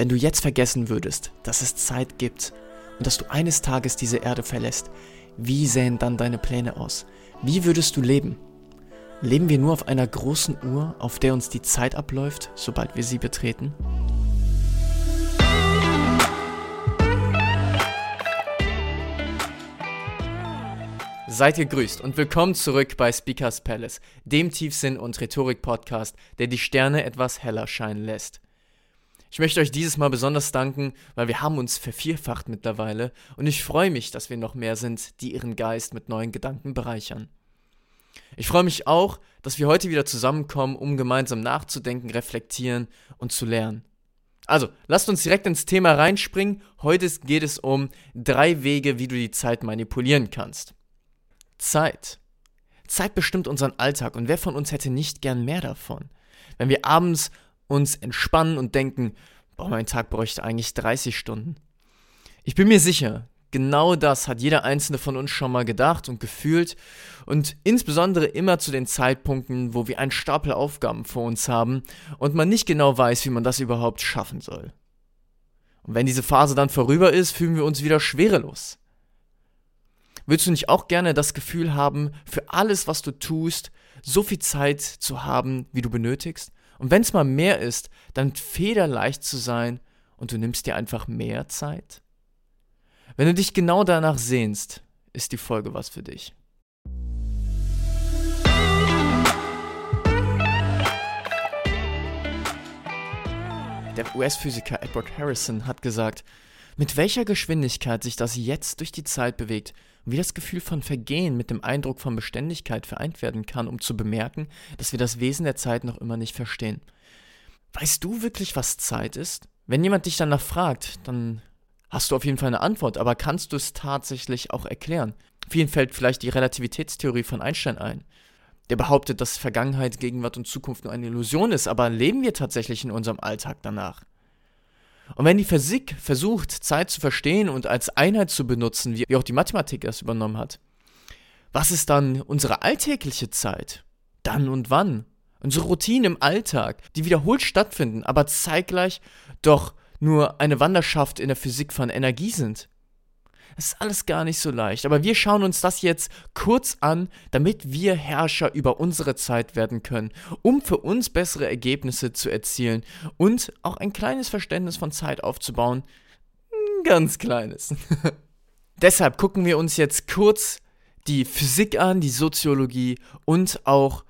wenn du jetzt vergessen würdest, dass es Zeit gibt und dass du eines Tages diese Erde verlässt, wie sähen dann deine Pläne aus? Wie würdest du leben? Leben wir nur auf einer großen Uhr, auf der uns die Zeit abläuft, sobald wir sie betreten? Seid ihr grüßt und willkommen zurück bei Speakers Palace, dem Tiefsinn- und Rhetorik-Podcast, der die Sterne etwas heller scheinen lässt. Ich möchte euch dieses Mal besonders danken, weil wir haben uns vervierfacht mittlerweile und ich freue mich, dass wir noch mehr sind, die ihren Geist mit neuen Gedanken bereichern. Ich freue mich auch, dass wir heute wieder zusammenkommen, um gemeinsam nachzudenken, reflektieren und zu lernen. Also, lasst uns direkt ins Thema reinspringen. Heute geht es um drei Wege, wie du die Zeit manipulieren kannst. Zeit. Zeit bestimmt unseren Alltag und wer von uns hätte nicht gern mehr davon? Wenn wir abends uns entspannen und denken, boah, mein Tag bräuchte eigentlich 30 Stunden. Ich bin mir sicher, genau das hat jeder einzelne von uns schon mal gedacht und gefühlt und insbesondere immer zu den Zeitpunkten, wo wir einen Stapel Aufgaben vor uns haben und man nicht genau weiß, wie man das überhaupt schaffen soll. Und wenn diese Phase dann vorüber ist, fühlen wir uns wieder schwerelos. Willst du nicht auch gerne das Gefühl haben, für alles, was du tust, so viel Zeit zu haben, wie du benötigst? Und wenn es mal mehr ist, dann federleicht zu sein und du nimmst dir einfach mehr Zeit? Wenn du dich genau danach sehnst, ist die Folge was für dich. Der US-Physiker Edward Harrison hat gesagt, mit welcher Geschwindigkeit sich das jetzt durch die Zeit bewegt und wie das Gefühl von Vergehen mit dem Eindruck von Beständigkeit vereint werden kann, um zu bemerken, dass wir das Wesen der Zeit noch immer nicht verstehen. Weißt du wirklich, was Zeit ist? Wenn jemand dich danach fragt, dann hast du auf jeden Fall eine Antwort, aber kannst du es tatsächlich auch erklären? Vielen fällt vielleicht die Relativitätstheorie von Einstein ein. Der behauptet, dass Vergangenheit, Gegenwart und Zukunft nur eine Illusion ist, aber leben wir tatsächlich in unserem Alltag danach? Und wenn die Physik versucht, Zeit zu verstehen und als Einheit zu benutzen, wie auch die Mathematik es übernommen hat, was ist dann unsere alltägliche Zeit? Dann und wann? Unsere Routinen im Alltag, die wiederholt stattfinden, aber zeitgleich doch nur eine Wanderschaft in der Physik von Energie sind. Das ist alles gar nicht so leicht, aber wir schauen uns das jetzt kurz an, damit wir Herrscher über unsere Zeit werden können, um für uns bessere Ergebnisse zu erzielen und auch ein kleines Verständnis von Zeit aufzubauen. Ein ganz kleines. Deshalb gucken wir uns jetzt kurz die Physik an, die Soziologie und auch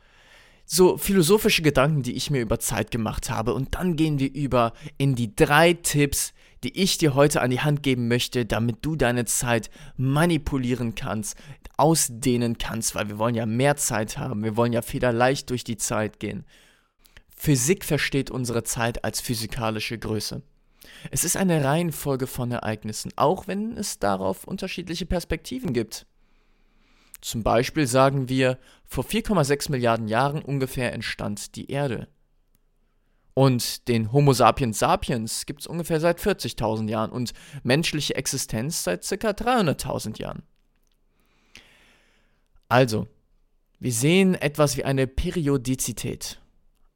so philosophische Gedanken, die ich mir über Zeit gemacht habe. Und dann gehen wir über in die drei Tipps, die ich dir heute an die Hand geben möchte, damit du deine Zeit manipulieren kannst, ausdehnen kannst, weil wir wollen ja mehr Zeit haben, wir wollen ja federleicht durch die Zeit gehen. Physik versteht unsere Zeit als physikalische Größe. Es ist eine Reihenfolge von Ereignissen, auch wenn es darauf unterschiedliche Perspektiven gibt. Zum Beispiel sagen wir, vor 4,6 Milliarden Jahren ungefähr entstand die Erde. Und den Homo sapiens sapiens gibt es ungefähr seit 40.000 Jahren und menschliche Existenz seit ca. 300.000 Jahren. Also, wir sehen etwas wie eine Periodizität,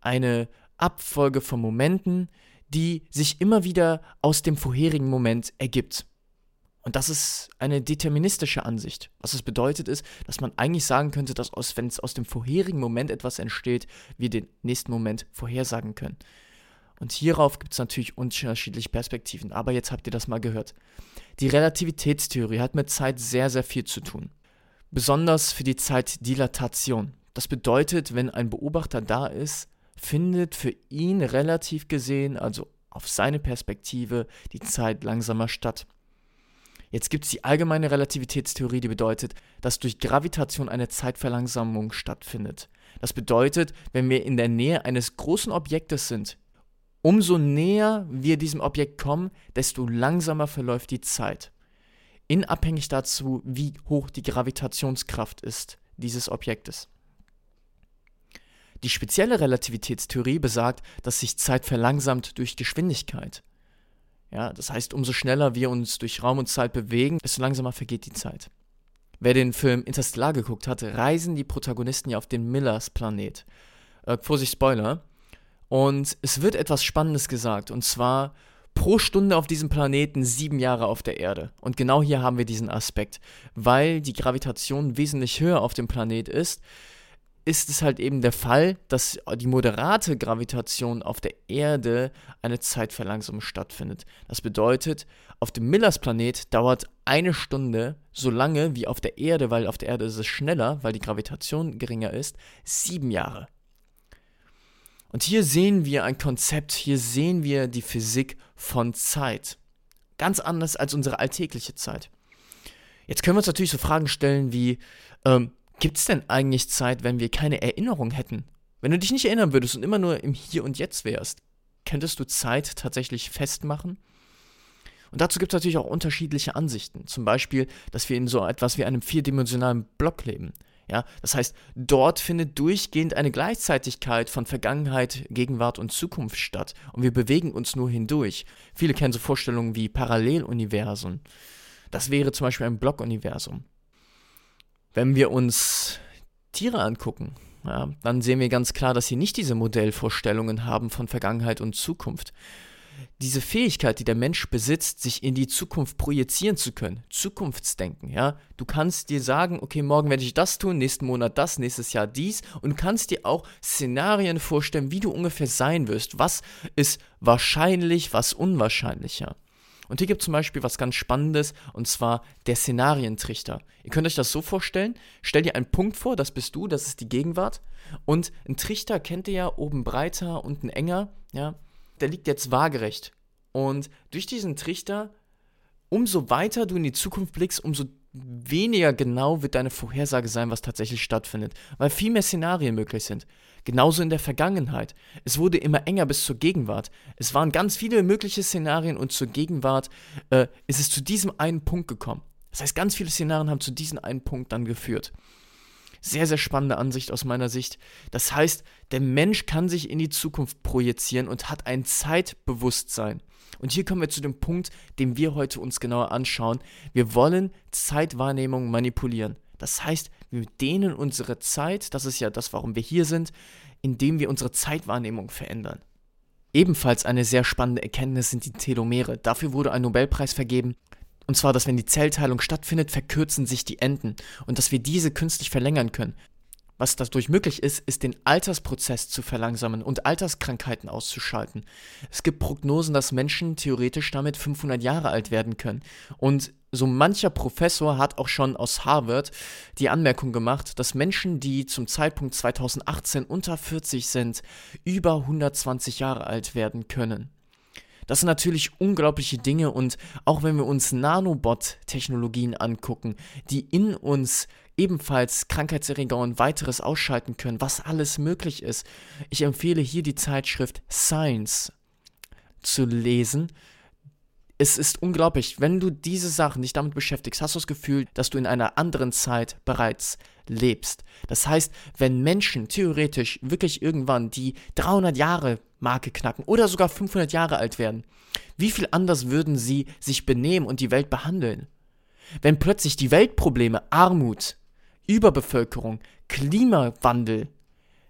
eine Abfolge von Momenten, die sich immer wieder aus dem vorherigen Moment ergibt. Und das ist eine deterministische Ansicht. Was es bedeutet ist, dass man eigentlich sagen könnte, dass aus, wenn es aus dem vorherigen Moment etwas entsteht, wir den nächsten Moment vorhersagen können. Und hierauf gibt es natürlich unterschiedliche Perspektiven. Aber jetzt habt ihr das mal gehört. Die Relativitätstheorie hat mit Zeit sehr, sehr viel zu tun. Besonders für die Zeitdilatation. Das bedeutet, wenn ein Beobachter da ist, findet für ihn relativ gesehen, also auf seine Perspektive, die Zeit langsamer statt. Jetzt gibt es die allgemeine Relativitätstheorie, die bedeutet, dass durch Gravitation eine Zeitverlangsamung stattfindet. Das bedeutet, wenn wir in der Nähe eines großen Objektes sind, umso näher wir diesem Objekt kommen, desto langsamer verläuft die Zeit. In abhängig dazu, wie hoch die Gravitationskraft ist dieses Objektes. Die spezielle Relativitätstheorie besagt, dass sich Zeit verlangsamt durch Geschwindigkeit. Ja, das heißt, umso schneller wir uns durch Raum und Zeit bewegen, desto langsamer vergeht die Zeit. Wer den Film Interstellar geguckt hat, reisen die Protagonisten ja auf den Millers Planet. Äh, Vorsicht, Spoiler. Und es wird etwas Spannendes gesagt. Und zwar pro Stunde auf diesem Planeten sieben Jahre auf der Erde. Und genau hier haben wir diesen Aspekt. Weil die Gravitation wesentlich höher auf dem Planet ist, ist es halt eben der Fall, dass die moderate Gravitation auf der Erde eine Zeitverlangsamung stattfindet. Das bedeutet, auf dem Millers-Planet dauert eine Stunde so lange wie auf der Erde, weil auf der Erde ist es schneller, weil die Gravitation geringer ist, sieben Jahre. Und hier sehen wir ein Konzept, hier sehen wir die Physik von Zeit. Ganz anders als unsere alltägliche Zeit. Jetzt können wir uns natürlich so Fragen stellen wie, ähm, Gibt es denn eigentlich Zeit, wenn wir keine Erinnerung hätten? Wenn du dich nicht erinnern würdest und immer nur im Hier und Jetzt wärst, könntest du Zeit tatsächlich festmachen? Und dazu gibt es natürlich auch unterschiedliche Ansichten. Zum Beispiel, dass wir in so etwas wie einem vierdimensionalen Block leben. Ja, das heißt, dort findet durchgehend eine Gleichzeitigkeit von Vergangenheit, Gegenwart und Zukunft statt. Und wir bewegen uns nur hindurch. Viele kennen so Vorstellungen wie Paralleluniversen. Das wäre zum Beispiel ein Blockuniversum. Wenn wir uns Tiere angucken, ja, dann sehen wir ganz klar, dass sie nicht diese Modellvorstellungen haben von Vergangenheit und Zukunft. Diese Fähigkeit, die der Mensch besitzt, sich in die Zukunft projizieren zu können, Zukunftsdenken, ja. Du kannst dir sagen, okay, morgen werde ich das tun, nächsten Monat das, nächstes Jahr dies und kannst dir auch Szenarien vorstellen, wie du ungefähr sein wirst. Was ist wahrscheinlich, was unwahrscheinlicher. Und hier gibt es zum Beispiel was ganz Spannendes, und zwar der Szenarientrichter. Ihr könnt euch das so vorstellen, stell dir einen Punkt vor, das bist du, das ist die Gegenwart. Und ein Trichter kennt ihr ja, oben breiter, unten enger, ja. Der liegt jetzt waagerecht. Und durch diesen Trichter, umso weiter du in die Zukunft blickst, umso weniger genau wird deine Vorhersage sein, was tatsächlich stattfindet, weil viel mehr Szenarien möglich sind. Genauso in der Vergangenheit. Es wurde immer enger bis zur Gegenwart. Es waren ganz viele mögliche Szenarien und zur Gegenwart äh, ist es zu diesem einen Punkt gekommen. Das heißt, ganz viele Szenarien haben zu diesem einen Punkt dann geführt. Sehr, sehr spannende Ansicht aus meiner Sicht. Das heißt, der Mensch kann sich in die Zukunft projizieren und hat ein Zeitbewusstsein. Und hier kommen wir zu dem Punkt, den wir heute uns genauer anschauen. Wir wollen Zeitwahrnehmung manipulieren. Das heißt, wir dehnen unsere Zeit, das ist ja das, warum wir hier sind, indem wir unsere Zeitwahrnehmung verändern. Ebenfalls eine sehr spannende Erkenntnis sind die Telomere. Dafür wurde ein Nobelpreis vergeben. Und zwar, dass wenn die Zellteilung stattfindet, verkürzen sich die Enden und dass wir diese künstlich verlängern können. Was dadurch möglich ist, ist den Altersprozess zu verlangsamen und Alterskrankheiten auszuschalten. Es gibt Prognosen, dass Menschen theoretisch damit 500 Jahre alt werden können. Und so mancher Professor hat auch schon aus Harvard die Anmerkung gemacht, dass Menschen, die zum Zeitpunkt 2018 unter 40 sind, über 120 Jahre alt werden können. Das sind natürlich unglaubliche Dinge und auch wenn wir uns Nanobot-Technologien angucken, die in uns ebenfalls Krankheitserreger und weiteres ausschalten können, was alles möglich ist. Ich empfehle hier die Zeitschrift Science zu lesen. Es ist unglaublich, wenn du diese Sachen dich damit beschäftigst, hast du das Gefühl, dass du in einer anderen Zeit bereits lebst. Das heißt, wenn Menschen theoretisch wirklich irgendwann die 300 Jahre Marke knacken oder sogar 500 Jahre alt werden, wie viel anders würden sie sich benehmen und die Welt behandeln? Wenn plötzlich die Weltprobleme Armut, Überbevölkerung, Klimawandel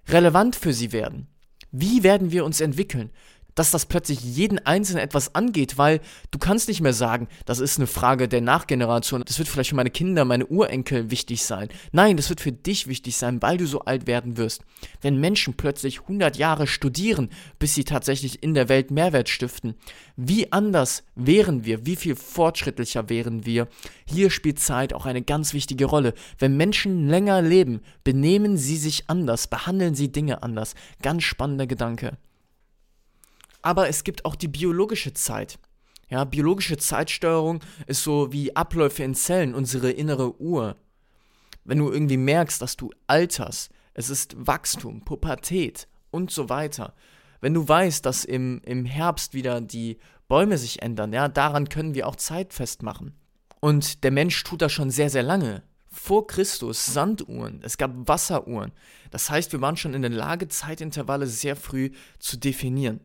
relevant für sie werden. Wie werden wir uns entwickeln? Dass das plötzlich jeden Einzelnen etwas angeht, weil du kannst nicht mehr sagen, das ist eine Frage der Nachgeneration, das wird vielleicht für meine Kinder, meine Urenkel wichtig sein. Nein, das wird für dich wichtig sein, weil du so alt werden wirst. Wenn Menschen plötzlich 100 Jahre studieren, bis sie tatsächlich in der Welt Mehrwert stiften, wie anders wären wir, wie viel fortschrittlicher wären wir? Hier spielt Zeit auch eine ganz wichtige Rolle. Wenn Menschen länger leben, benehmen sie sich anders, behandeln sie Dinge anders. Ganz spannender Gedanke aber es gibt auch die biologische Zeit. Ja, biologische Zeitsteuerung ist so wie Abläufe in Zellen, unsere innere Uhr. Wenn du irgendwie merkst, dass du alterst, es ist Wachstum, Pubertät und so weiter. Wenn du weißt, dass im, im Herbst wieder die Bäume sich ändern, ja, daran können wir auch Zeit festmachen. Und der Mensch tut das schon sehr, sehr lange. Vor Christus Sanduhren, es gab Wasseruhren. Das heißt, wir waren schon in der Lage, Zeitintervalle sehr früh zu definieren.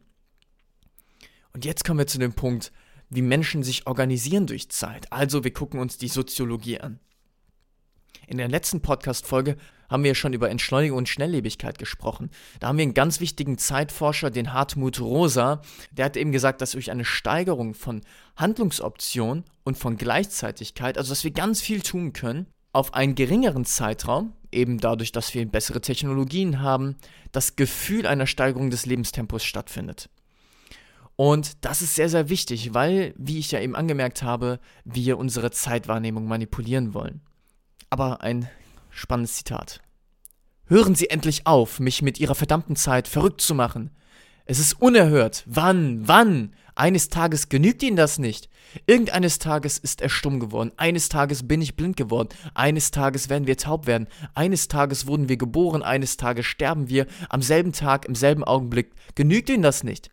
Und jetzt kommen wir zu dem Punkt, wie Menschen sich organisieren durch Zeit. Also wir gucken uns die Soziologie an. In der letzten Podcast-Folge haben wir schon über Entschleunigung und Schnelllebigkeit gesprochen. Da haben wir einen ganz wichtigen Zeitforscher, den Hartmut Rosa, der hat eben gesagt, dass durch eine Steigerung von Handlungsoptionen und von Gleichzeitigkeit, also dass wir ganz viel tun können, auf einen geringeren Zeitraum, eben dadurch, dass wir bessere Technologien haben, das Gefühl einer Steigerung des Lebenstempos stattfindet. Und das ist sehr, sehr wichtig, weil, wie ich ja eben angemerkt habe, wir unsere Zeitwahrnehmung manipulieren wollen. Aber ein spannendes Zitat. Hören Sie endlich auf, mich mit Ihrer verdammten Zeit verrückt zu machen. Es ist unerhört. Wann? Wann? Eines Tages genügt Ihnen das nicht. Irgendeines Tages ist er stumm geworden. Eines Tages bin ich blind geworden. Eines Tages werden wir taub werden. Eines Tages wurden wir geboren. Eines Tages sterben wir. Am selben Tag, im selben Augenblick. Genügt Ihnen das nicht?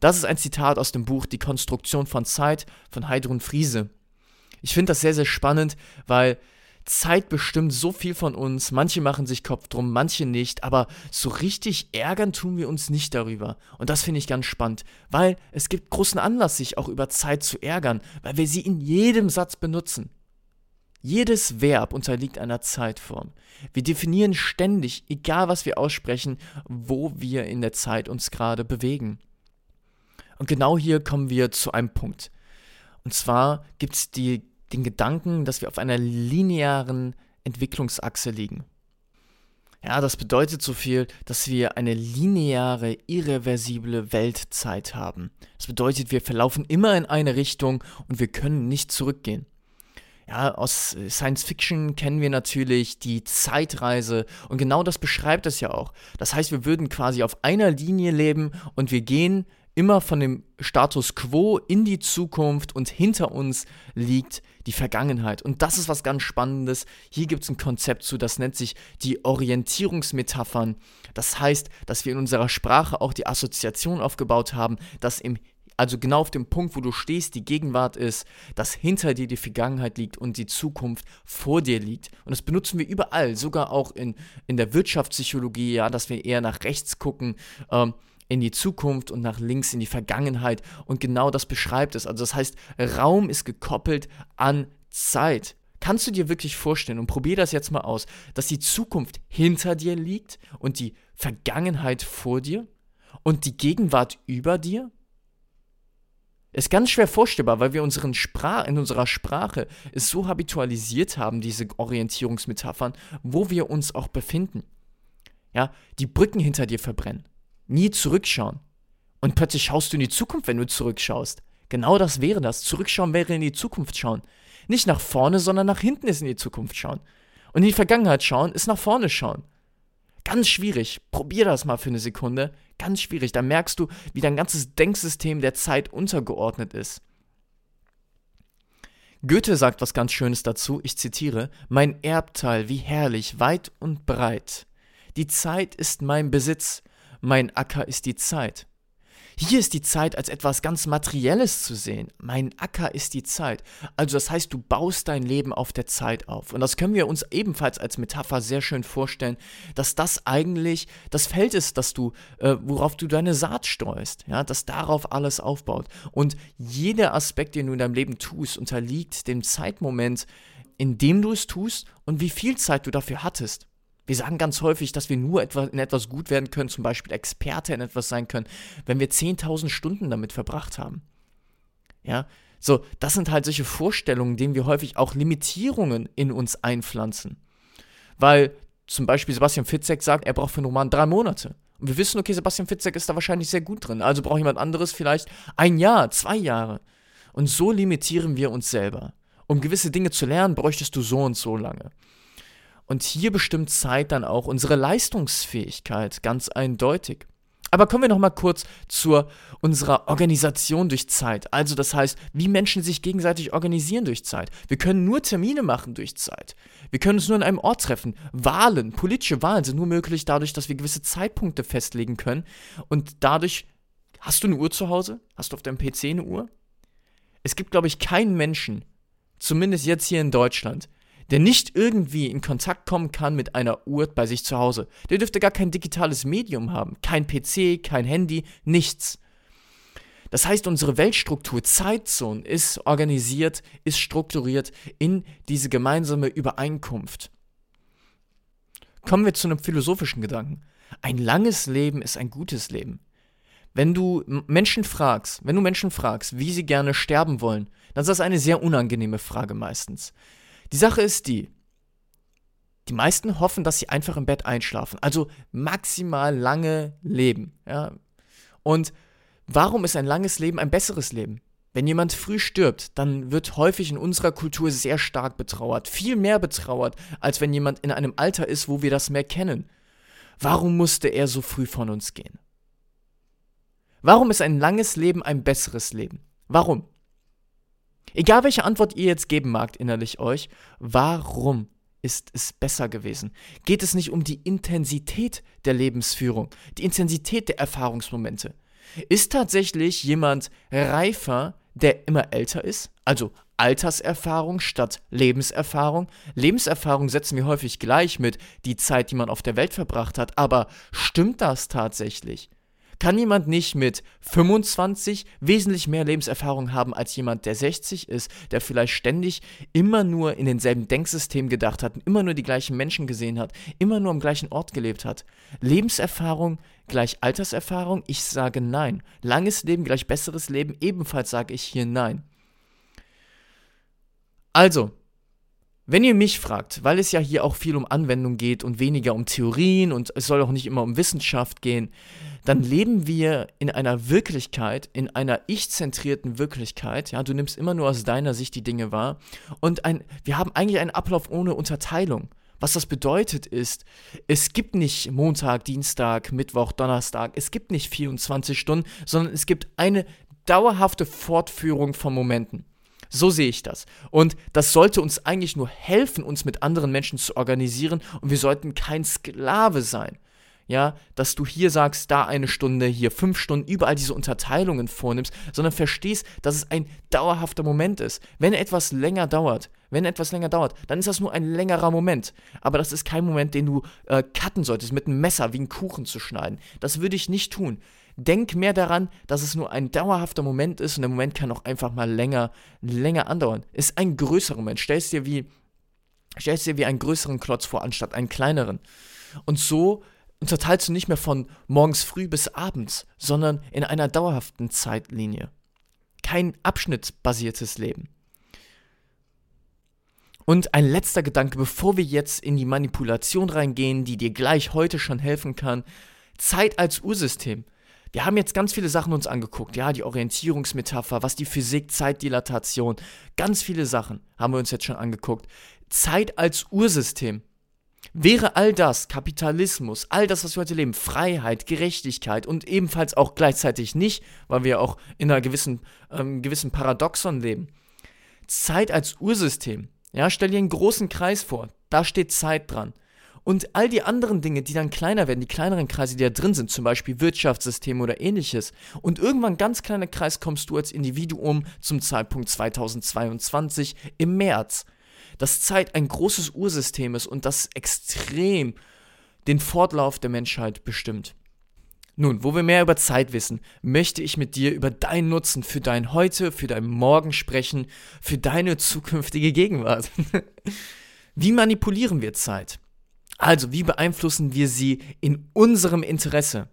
Das ist ein Zitat aus dem Buch Die Konstruktion von Zeit von Heidrun Friese. Ich finde das sehr, sehr spannend, weil Zeit bestimmt so viel von uns. Manche machen sich Kopf drum, manche nicht. Aber so richtig ärgern tun wir uns nicht darüber. Und das finde ich ganz spannend, weil es gibt großen Anlass, sich auch über Zeit zu ärgern, weil wir sie in jedem Satz benutzen. Jedes Verb unterliegt einer Zeitform. Wir definieren ständig, egal was wir aussprechen, wo wir in der Zeit uns gerade bewegen. Und genau hier kommen wir zu einem Punkt. Und zwar gibt es den Gedanken, dass wir auf einer linearen Entwicklungsachse liegen. Ja, das bedeutet so viel, dass wir eine lineare, irreversible Weltzeit haben. Das bedeutet, wir verlaufen immer in eine Richtung und wir können nicht zurückgehen. Ja, aus Science Fiction kennen wir natürlich die Zeitreise und genau das beschreibt es ja auch. Das heißt, wir würden quasi auf einer Linie leben und wir gehen immer von dem Status quo in die Zukunft und hinter uns liegt die Vergangenheit. Und das ist was ganz Spannendes. Hier gibt es ein Konzept zu, das nennt sich die Orientierungsmetaphern. Das heißt, dass wir in unserer Sprache auch die Assoziation aufgebaut haben, dass im also genau auf dem Punkt, wo du stehst, die Gegenwart ist, dass hinter dir die Vergangenheit liegt und die Zukunft vor dir liegt. Und das benutzen wir überall, sogar auch in, in der Wirtschaftspsychologie, ja, dass wir eher nach rechts gucken. Ähm, in die Zukunft und nach links in die Vergangenheit. Und genau das beschreibt es. Also das heißt, Raum ist gekoppelt an Zeit. Kannst du dir wirklich vorstellen und probier das jetzt mal aus, dass die Zukunft hinter dir liegt und die Vergangenheit vor dir und die Gegenwart über dir? Ist ganz schwer vorstellbar, weil wir unseren Sprach, in unserer Sprache es so habitualisiert haben, diese Orientierungsmetaphern, wo wir uns auch befinden. Ja, die Brücken hinter dir verbrennen nie zurückschauen. Und plötzlich schaust du in die Zukunft, wenn du zurückschaust. Genau das wäre das. Zurückschauen wäre in die Zukunft schauen. Nicht nach vorne, sondern nach hinten ist in die Zukunft schauen. Und in die Vergangenheit schauen ist nach vorne schauen. Ganz schwierig. Probier das mal für eine Sekunde. Ganz schwierig. Da merkst du, wie dein ganzes Denksystem der Zeit untergeordnet ist. Goethe sagt was ganz Schönes dazu, ich zitiere, Mein Erbteil, wie herrlich, weit und breit. Die Zeit ist mein Besitz, mein Acker ist die Zeit. Hier ist die Zeit als etwas ganz Materielles zu sehen. Mein Acker ist die Zeit. Also das heißt, du baust dein Leben auf der Zeit auf. Und das können wir uns ebenfalls als Metapher sehr schön vorstellen, dass das eigentlich das Feld ist, dass du, äh, worauf du deine Saat streust, ja, dass darauf alles aufbaut. Und jeder Aspekt, den du in deinem Leben tust, unterliegt dem Zeitmoment, in dem du es tust und wie viel Zeit du dafür hattest. Wir sagen ganz häufig, dass wir nur in etwas gut werden können, zum Beispiel Experte in etwas sein können, wenn wir 10.000 Stunden damit verbracht haben. Ja, so, das sind halt solche Vorstellungen, denen wir häufig auch Limitierungen in uns einpflanzen. Weil zum Beispiel Sebastian Fitzek sagt, er braucht für einen Roman drei Monate. Und wir wissen, okay, Sebastian Fitzek ist da wahrscheinlich sehr gut drin. Also braucht jemand anderes vielleicht ein Jahr, zwei Jahre. Und so limitieren wir uns selber. Um gewisse Dinge zu lernen, bräuchtest du so und so lange. Und hier bestimmt Zeit dann auch unsere Leistungsfähigkeit ganz eindeutig. Aber kommen wir noch mal kurz zu unserer Organisation durch Zeit. Also das heißt, wie Menschen sich gegenseitig organisieren durch Zeit. Wir können nur Termine machen durch Zeit. Wir können uns nur an einem Ort treffen. Wahlen, politische Wahlen sind nur möglich dadurch, dass wir gewisse Zeitpunkte festlegen können. Und dadurch, hast du eine Uhr zu Hause? Hast du auf deinem PC eine Uhr? Es gibt, glaube ich, keinen Menschen, zumindest jetzt hier in Deutschland, der nicht irgendwie in Kontakt kommen kann mit einer Uhr bei sich zu Hause. Der dürfte gar kein digitales Medium haben, kein PC, kein Handy, nichts. Das heißt, unsere Weltstruktur, Zeitzone, ist organisiert, ist strukturiert in diese gemeinsame Übereinkunft. Kommen wir zu einem philosophischen Gedanken. Ein langes Leben ist ein gutes Leben. Wenn du Menschen fragst, wenn du Menschen fragst, wie sie gerne sterben wollen, dann ist das eine sehr unangenehme Frage meistens. Die Sache ist die, die meisten hoffen, dass sie einfach im Bett einschlafen, also maximal lange leben. Ja? Und warum ist ein langes Leben ein besseres Leben? Wenn jemand früh stirbt, dann wird häufig in unserer Kultur sehr stark betrauert, viel mehr betrauert, als wenn jemand in einem Alter ist, wo wir das mehr kennen. Warum musste er so früh von uns gehen? Warum ist ein langes Leben ein besseres Leben? Warum? Egal welche Antwort ihr jetzt geben magt innerlich euch, warum ist es besser gewesen? Geht es nicht um die Intensität der Lebensführung, die Intensität der Erfahrungsmomente? Ist tatsächlich jemand reifer, der immer älter ist? Also Alterserfahrung statt Lebenserfahrung. Lebenserfahrung setzen wir häufig gleich mit die Zeit, die man auf der Welt verbracht hat, aber stimmt das tatsächlich? Kann jemand nicht mit 25 wesentlich mehr Lebenserfahrung haben als jemand, der 60 ist, der vielleicht ständig immer nur in denselben Denksystem gedacht hat, immer nur die gleichen Menschen gesehen hat, immer nur am gleichen Ort gelebt hat? Lebenserfahrung gleich Alterserfahrung? Ich sage nein. Langes Leben gleich besseres Leben? Ebenfalls sage ich hier nein. Also, wenn ihr mich fragt, weil es ja hier auch viel um Anwendung geht und weniger um Theorien und es soll auch nicht immer um Wissenschaft gehen, dann leben wir in einer Wirklichkeit, in einer ich-zentrierten Wirklichkeit. Ja, du nimmst immer nur aus deiner Sicht die Dinge wahr. Und ein, wir haben eigentlich einen Ablauf ohne Unterteilung. Was das bedeutet ist, es gibt nicht Montag, Dienstag, Mittwoch, Donnerstag, es gibt nicht 24 Stunden, sondern es gibt eine dauerhafte Fortführung von Momenten. So sehe ich das. Und das sollte uns eigentlich nur helfen, uns mit anderen Menschen zu organisieren und wir sollten kein Sklave sein. Ja, dass du hier sagst, da eine Stunde, hier fünf Stunden, überall diese Unterteilungen vornimmst, sondern verstehst, dass es ein dauerhafter Moment ist. Wenn etwas länger dauert, wenn etwas länger dauert, dann ist das nur ein längerer Moment. Aber das ist kein Moment, den du äh, cutten solltest, mit einem Messer wie einen Kuchen zu schneiden. Das würde ich nicht tun. Denk mehr daran, dass es nur ein dauerhafter Moment ist und der Moment kann auch einfach mal länger, länger andauern. Ist ein größerer Moment. Stellst dir wie, stellst dir wie einen größeren Klotz vor, anstatt einen kleineren. Und so unterteilst du nicht mehr von morgens früh bis abends, sondern in einer dauerhaften Zeitlinie. Kein abschnittsbasiertes Leben. Und ein letzter Gedanke, bevor wir jetzt in die Manipulation reingehen, die dir gleich heute schon helfen kann. Zeit als Ursystem. Wir haben jetzt ganz viele Sachen uns angeguckt, ja, die Orientierungsmetapher, was die Physik, Zeitdilatation, ganz viele Sachen haben wir uns jetzt schon angeguckt. Zeit als Ursystem. Wäre all das, Kapitalismus, all das, was wir heute leben, Freiheit, Gerechtigkeit und ebenfalls auch gleichzeitig nicht, weil wir auch in einer gewissen, ähm, gewissen Paradoxon leben. Zeit als Ursystem. Ja, stell dir einen großen Kreis vor, da steht Zeit dran. Und all die anderen Dinge, die dann kleiner werden, die kleineren Kreise, die da drin sind, zum Beispiel Wirtschaftssysteme oder ähnliches. Und irgendwann ganz kleiner Kreis kommst du als Individuum zum Zeitpunkt 2022 im März. Dass Zeit ein großes Ursystem ist und das extrem den Fortlauf der Menschheit bestimmt. Nun, wo wir mehr über Zeit wissen, möchte ich mit dir über deinen Nutzen für dein Heute, für dein Morgen sprechen, für deine zukünftige Gegenwart. Wie manipulieren wir Zeit? Also, wie beeinflussen wir sie in unserem Interesse?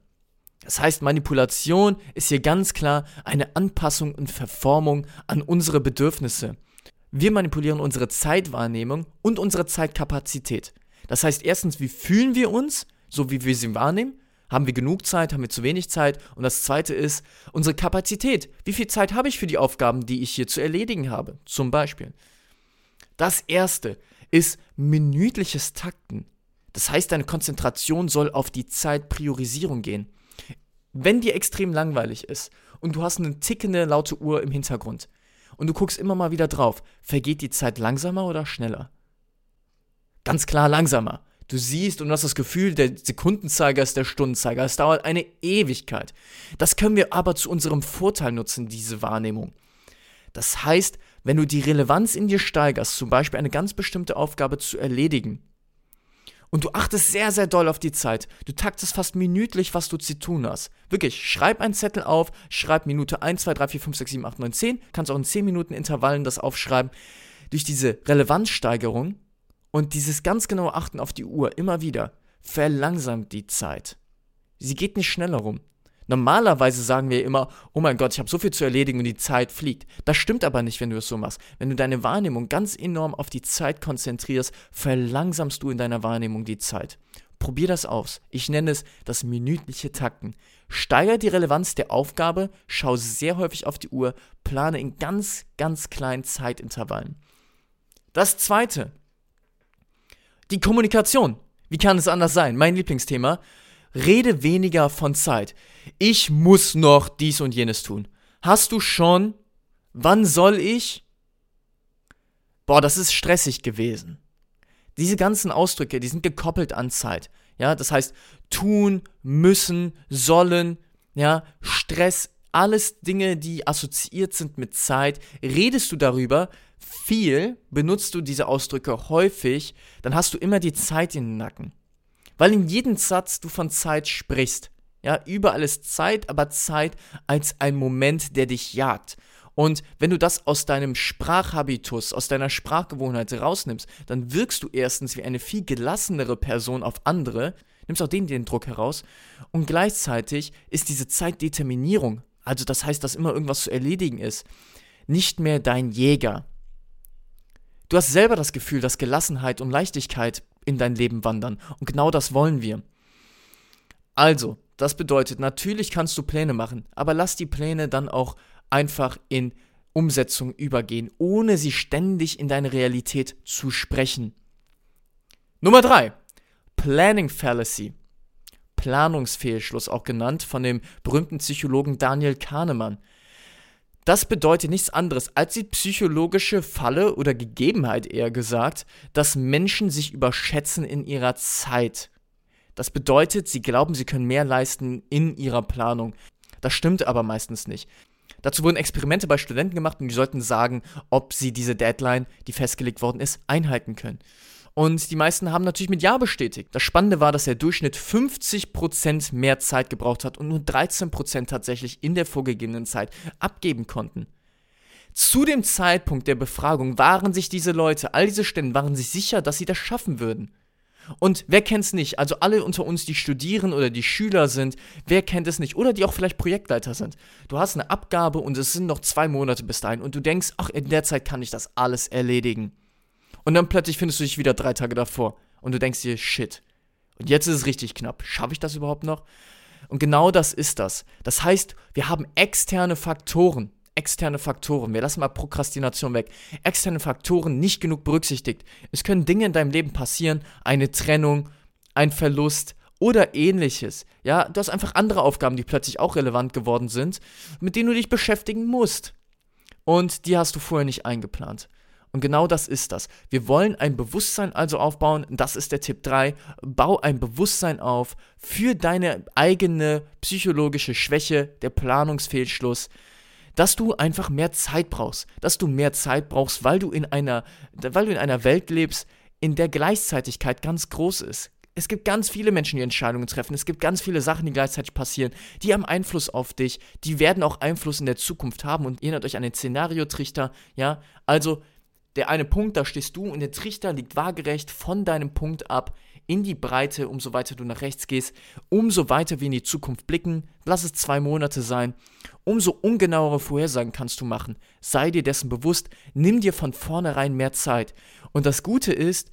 Das heißt, Manipulation ist hier ganz klar eine Anpassung und Verformung an unsere Bedürfnisse. Wir manipulieren unsere Zeitwahrnehmung und unsere Zeitkapazität. Das heißt, erstens, wie fühlen wir uns, so wie wir sie wahrnehmen? Haben wir genug Zeit? Haben wir zu wenig Zeit? Und das zweite ist unsere Kapazität. Wie viel Zeit habe ich für die Aufgaben, die ich hier zu erledigen habe? Zum Beispiel. Das erste ist minütliches Takten. Das heißt, deine Konzentration soll auf die Zeitpriorisierung gehen. Wenn dir extrem langweilig ist und du hast eine tickende laute Uhr im Hintergrund und du guckst immer mal wieder drauf, vergeht die Zeit langsamer oder schneller? Ganz klar langsamer. Du siehst und hast das Gefühl, der Sekundenzeiger ist der Stundenzeiger. Es dauert eine Ewigkeit. Das können wir aber zu unserem Vorteil nutzen, diese Wahrnehmung. Das heißt, wenn du die Relevanz in dir steigerst, zum Beispiel eine ganz bestimmte Aufgabe zu erledigen, und du achtest sehr, sehr doll auf die Zeit. Du taktest fast minütlich, was du zu tun hast. Wirklich, schreib einen Zettel auf, schreib Minute 1, 2, 3, 4, 5, 6, 7, 8, 9, 10. Kannst auch in 10 Minuten Intervallen das aufschreiben. Durch diese Relevanzsteigerung und dieses ganz genaue Achten auf die Uhr immer wieder verlangsamt die Zeit. Sie geht nicht schneller rum. Normalerweise sagen wir immer, oh mein Gott, ich habe so viel zu erledigen und die Zeit fliegt. Das stimmt aber nicht, wenn du es so machst. Wenn du deine Wahrnehmung ganz enorm auf die Zeit konzentrierst, verlangsamst du in deiner Wahrnehmung die Zeit. Probier das aus. Ich nenne es das minütliche Takten. Steiger die Relevanz der Aufgabe, schau sehr häufig auf die Uhr, plane in ganz, ganz kleinen Zeitintervallen. Das zweite. Die Kommunikation. Wie kann es anders sein? Mein Lieblingsthema. Rede weniger von Zeit. Ich muss noch dies und jenes tun. Hast du schon? Wann soll ich? Boah, das ist stressig gewesen. Diese ganzen Ausdrücke, die sind gekoppelt an Zeit. Ja, das heißt, tun, müssen, sollen, ja, Stress, alles Dinge, die assoziiert sind mit Zeit. Redest du darüber viel, benutzt du diese Ausdrücke häufig, dann hast du immer die Zeit in den Nacken. Weil in jedem Satz du von Zeit sprichst. Ja, überall ist Zeit, aber Zeit als ein Moment, der dich jagt. Und wenn du das aus deinem Sprachhabitus, aus deiner Sprachgewohnheit rausnimmst, dann wirkst du erstens wie eine viel gelassenere Person auf andere, nimmst auch denen den Druck heraus und gleichzeitig ist diese Zeitdeterminierung, also das heißt, dass immer irgendwas zu erledigen ist, nicht mehr dein Jäger. Du hast selber das Gefühl, dass Gelassenheit und Leichtigkeit in dein Leben wandern. Und genau das wollen wir. Also, das bedeutet, natürlich kannst du Pläne machen, aber lass die Pläne dann auch einfach in Umsetzung übergehen, ohne sie ständig in deine Realität zu sprechen. Nummer 3. Planning Fallacy. Planungsfehlschluss auch genannt von dem berühmten Psychologen Daniel Kahnemann. Das bedeutet nichts anderes als die psychologische Falle oder Gegebenheit eher gesagt, dass Menschen sich überschätzen in ihrer Zeit. Das bedeutet, sie glauben, sie können mehr leisten in ihrer Planung. Das stimmt aber meistens nicht. Dazu wurden Experimente bei Studenten gemacht und die sollten sagen, ob sie diese Deadline, die festgelegt worden ist, einhalten können. Und die meisten haben natürlich mit Ja bestätigt. Das Spannende war, dass der Durchschnitt 50% mehr Zeit gebraucht hat und nur 13% tatsächlich in der vorgegebenen Zeit abgeben konnten. Zu dem Zeitpunkt der Befragung waren sich diese Leute, all diese Stellen, waren sich sicher, dass sie das schaffen würden. Und wer kennt es nicht? Also alle unter uns, die studieren oder die Schüler sind, wer kennt es nicht? Oder die auch vielleicht Projektleiter sind. Du hast eine Abgabe und es sind noch zwei Monate bis dahin und du denkst, ach, in der Zeit kann ich das alles erledigen. Und dann plötzlich findest du dich wieder drei Tage davor. Und du denkst dir, shit. Und jetzt ist es richtig knapp. Schaffe ich das überhaupt noch? Und genau das ist das. Das heißt, wir haben externe Faktoren. Externe Faktoren. Wir lassen mal Prokrastination weg. Externe Faktoren nicht genug berücksichtigt. Es können Dinge in deinem Leben passieren. Eine Trennung, ein Verlust oder ähnliches. Ja, du hast einfach andere Aufgaben, die plötzlich auch relevant geworden sind, mit denen du dich beschäftigen musst. Und die hast du vorher nicht eingeplant. Und genau das ist das. Wir wollen ein Bewusstsein also aufbauen. Das ist der Tipp 3. Bau ein Bewusstsein auf für deine eigene psychologische Schwäche, der Planungsfehlschluss, dass du einfach mehr Zeit brauchst. Dass du mehr Zeit brauchst, weil du in einer, weil du in einer Welt lebst, in der Gleichzeitigkeit ganz groß ist. Es gibt ganz viele Menschen, die Entscheidungen treffen. Es gibt ganz viele Sachen, die gleichzeitig passieren. Die haben Einfluss auf dich. Die werden auch Einfluss in der Zukunft haben. Und erinnert euch an den Szenariotrichter. Ja, also der eine Punkt, da stehst du und der Trichter liegt waagerecht von deinem Punkt ab in die Breite, umso weiter du nach rechts gehst, umso weiter wir in die Zukunft blicken, lass es zwei Monate sein, umso ungenauere Vorhersagen kannst du machen. Sei dir dessen bewusst, nimm dir von vornherein mehr Zeit. Und das Gute ist,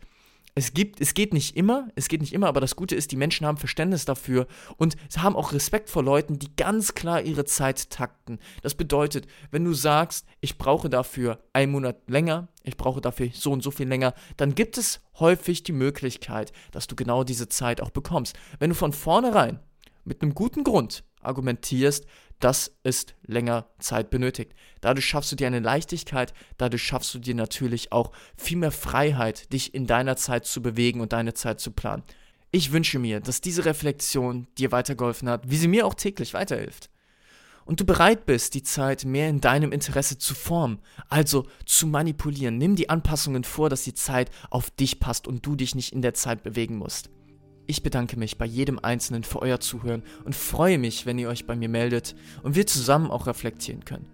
es gibt, es geht nicht immer, es geht nicht immer, aber das Gute ist, die Menschen haben Verständnis dafür und sie haben auch Respekt vor Leuten, die ganz klar ihre Zeit takten. Das bedeutet, wenn du sagst, ich brauche dafür einen Monat länger, ich brauche dafür so und so viel länger, dann gibt es häufig die Möglichkeit, dass du genau diese Zeit auch bekommst. Wenn du von vornherein mit einem guten Grund argumentierst, dass es länger Zeit benötigt. Dadurch schaffst du dir eine Leichtigkeit, dadurch schaffst du dir natürlich auch viel mehr Freiheit, dich in deiner Zeit zu bewegen und deine Zeit zu planen. Ich wünsche mir, dass diese Reflexion dir weitergeholfen hat, wie sie mir auch täglich weiterhilft. und du bereit bist, die Zeit mehr in deinem Interesse zu formen, also zu manipulieren. Nimm die Anpassungen vor, dass die Zeit auf dich passt und du dich nicht in der Zeit bewegen musst. Ich bedanke mich bei jedem Einzelnen für euer Zuhören und freue mich, wenn ihr euch bei mir meldet und wir zusammen auch reflektieren können.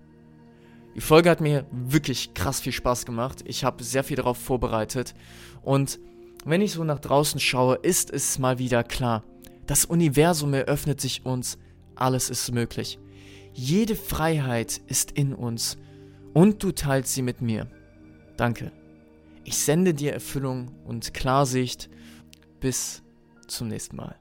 Die Folge hat mir wirklich krass viel Spaß gemacht. Ich habe sehr viel darauf vorbereitet und wenn ich so nach draußen schaue, ist es mal wieder klar. Das Universum eröffnet sich uns, alles ist möglich. Jede Freiheit ist in uns und du teilst sie mit mir. Danke. Ich sende dir Erfüllung und Klarsicht. Bis zum nächsten Mal.